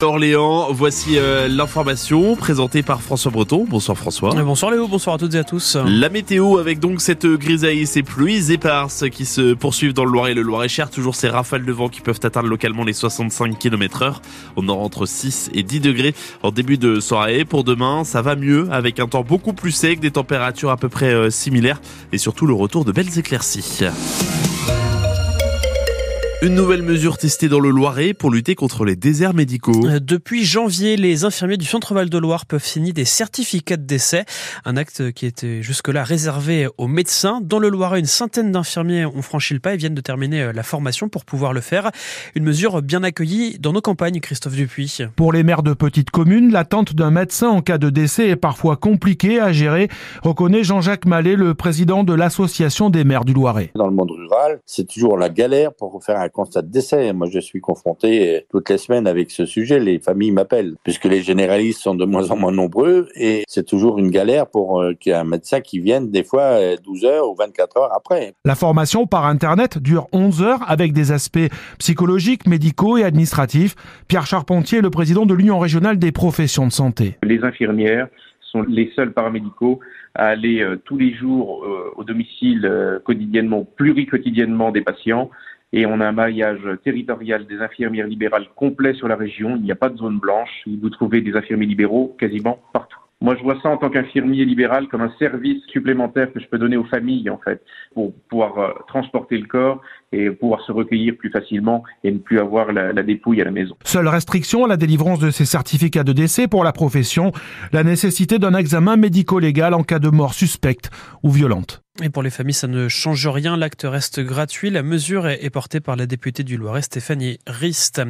Orléans, voici euh, l'information présentée par François Breton. Bonsoir François. Bonsoir Léo, bonsoir à toutes et à tous. La météo avec donc cette grisaille et ces pluies éparses qui se poursuivent dans le Loiret et le Loir-et-Cher. Toujours ces rafales de vent qui peuvent atteindre localement les 65 km heure. On aura entre 6 et 10 degrés en début de soirée. Pour demain, ça va mieux avec un temps beaucoup plus sec, des températures à peu près euh, similaires et surtout le retour de belles éclaircies. Une nouvelle mesure testée dans le Loiret pour lutter contre les déserts médicaux. Euh, depuis janvier, les infirmiers du Centre Val de Loire peuvent signer des certificats de décès, un acte qui était jusque-là réservé aux médecins. Dans le Loiret, une centaine d'infirmiers ont franchi le pas et viennent de terminer euh, la formation pour pouvoir le faire. Une mesure bien accueillie dans nos campagnes, Christophe Dupuis. Pour les maires de petites communes, l'attente d'un médecin en cas de décès est parfois compliquée à gérer, reconnaît Jean-Jacques Mallet, le président de l'association des maires du Loiret. Dans le monde rural, c'est toujours la galère pour faire un constat de décès. Moi, je suis confronté euh, toutes les semaines avec ce sujet. Les familles m'appellent, puisque les généralistes sont de moins en moins nombreux et c'est toujours une galère pour euh, qu'il y ait un médecin qui vienne des fois 12 euh, heures ou 24 heures après. La formation par Internet dure 11 heures avec des aspects psychologiques, médicaux et administratifs. Pierre Charpentier, le président de l'Union régionale des professions de santé. Les infirmières sont les seuls paramédicaux à aller tous les jours au domicile quotidiennement, pluriquotidiennement des patients et on a un maillage territorial des infirmières libérales complet sur la région. Il n'y a pas de zone blanche. Vous trouvez des infirmiers libéraux quasiment partout. Moi, je vois ça en tant qu'infirmier libéral comme un service supplémentaire que je peux donner aux familles, en fait, pour pouvoir euh, transporter le corps et pouvoir se recueillir plus facilement et ne plus avoir la, la, dépouille à la maison. Seule restriction à la délivrance de ces certificats de décès pour la profession, la nécessité d'un examen médico-légal en cas de mort suspecte ou violente. Et pour les familles, ça ne change rien. L'acte reste gratuit. La mesure est portée par la députée du Loiret, Stéphanie Rist.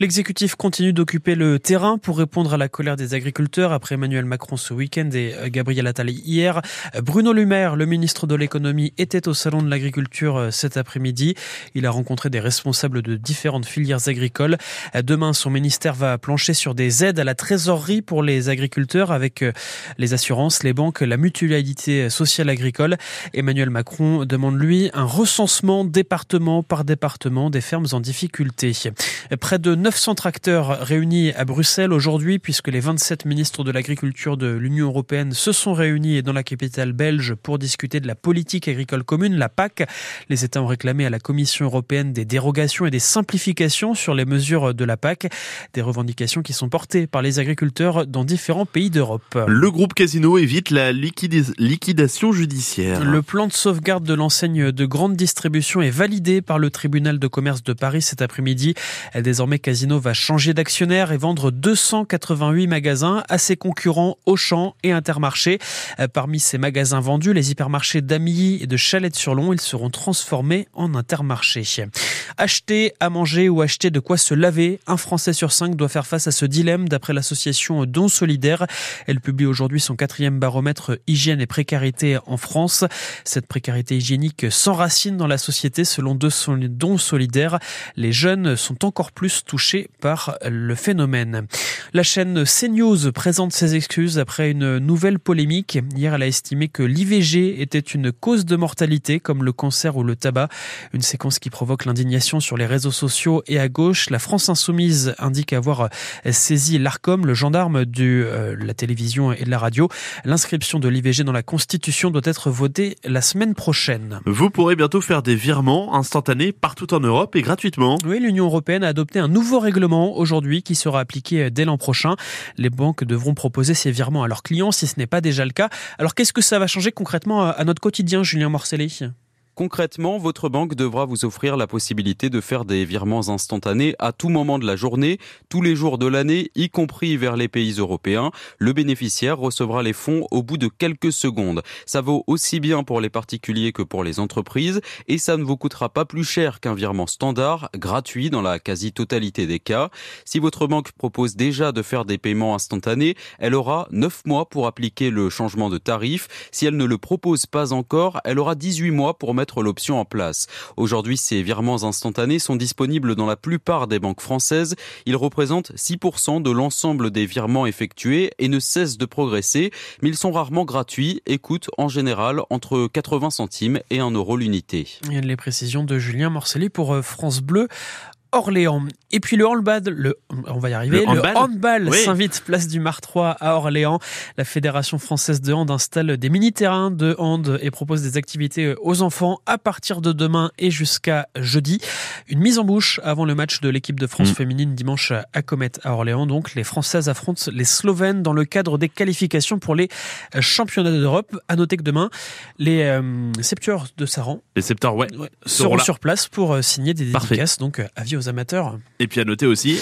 L'exécutif continue d'occuper le terrain pour répondre à la colère des agriculteurs après Emmanuel Macron ce week-end et Gabriel Attal hier. Bruno Lumaire, le ministre de l'économie, était au salon de l'agriculture euh, cet après-midi. Il a rencontré des responsables de différentes filières agricoles. Demain, son ministère va plancher sur des aides à la trésorerie pour les agriculteurs avec euh, les assurances, les banques, la mutualité sociale agricole. Emmanuel Macron demande lui un recensement département par département des fermes en difficulté. Près de 900 tracteurs réunis à Bruxelles aujourd'hui puisque les 27 ministres de l'agriculture de l'Union européenne se sont réunis dans la capitale belge pour discuter de la politique agricole commune, la PAC. Les États ont réclamé à la Commission européenne des dérogations et des simplifications sur les mesures de la PAC, des revendications qui sont portées par les agriculteurs dans différents pays d'Europe. Le groupe Casino évite la liquidation judiciaire. Le plan de sauvegarde de l'enseigne de grande distribution est validé par le tribunal de commerce de Paris cet après-midi. Désormais, Casino va changer d'actionnaire et vendre 288 magasins à ses concurrents Auchan et Intermarché. Parmi ces magasins vendus, les hypermarchés d'Amilly et de Chalette-sur-Long, ils seront transformés en Intermarché. Acheter à manger ou acheter de quoi se laver, un Français sur cinq doit faire face à ce dilemme d'après l'association Don Solidaire. Elle publie aujourd'hui son quatrième baromètre hygiène et précarité en France. Cette précarité hygiénique s'enracine dans la société selon Don Solidaire. Les jeunes sont encore plus touchés par le phénomène. La chaîne CNews présente ses excuses après une nouvelle polémique. Hier, elle a estimé que l'IVG était une cause de mortalité comme le cancer ou le tabac. Une séquence qui provoque l'indignation sur les réseaux sociaux et à gauche. La France Insoumise indique avoir saisi l'ARCOM, le gendarme de euh, la télévision et de la radio. L'inscription de l'IVG dans la Constitution doit être votée la semaine prochaine. Vous pourrez bientôt faire des virements instantanés partout en Europe et gratuitement. Oui, l'Union européenne a adopté un nouveau règlement aujourd'hui qui sera appliqué dès l'an prochain. Les banques devront proposer ces virements à leurs clients si ce n'est pas déjà le cas. Alors qu'est-ce que ça va changer concrètement à notre quotidien, Julien Morcelli? Concrètement, votre banque devra vous offrir la possibilité de faire des virements instantanés à tout moment de la journée, tous les jours de l'année, y compris vers les pays européens. Le bénéficiaire recevra les fonds au bout de quelques secondes. Ça vaut aussi bien pour les particuliers que pour les entreprises et ça ne vous coûtera pas plus cher qu'un virement standard, gratuit dans la quasi-totalité des cas. Si votre banque propose déjà de faire des paiements instantanés, elle aura 9 mois pour appliquer le changement de tarif. Si elle ne le propose pas encore, elle aura 18 mois pour mettre l'option en place. Aujourd'hui, ces virements instantanés sont disponibles dans la plupart des banques françaises. Ils représentent 6% de l'ensemble des virements effectués et ne cessent de progresser, mais ils sont rarement gratuits et coûtent en général entre 80 centimes et 1 euro l'unité. Les précisions de Julien Morcelli pour euh, France Bleu. Orléans. Et puis le handball, le, on va y arriver, Le handball handball Oui. s'invite place du Mar 3 à Orléans. La Fédération française de hand installe des mini-terrains de hand et propose des activités aux enfants à partir de demain et jusqu'à jeudi. Une mise en bouche avant le match de l'équipe de France Mm. féminine dimanche à Comet à Orléans. Donc les Françaises affrontent les Slovènes dans le cadre des qualifications pour les championnats d'Europe. À noter que demain, les euh, septueurs de Saran Les Septors, ouais. Seront seront là. sur place pour euh, signer des Parfait. dédicaces. Donc euh, avis amateurs. Et puis à noter aussi,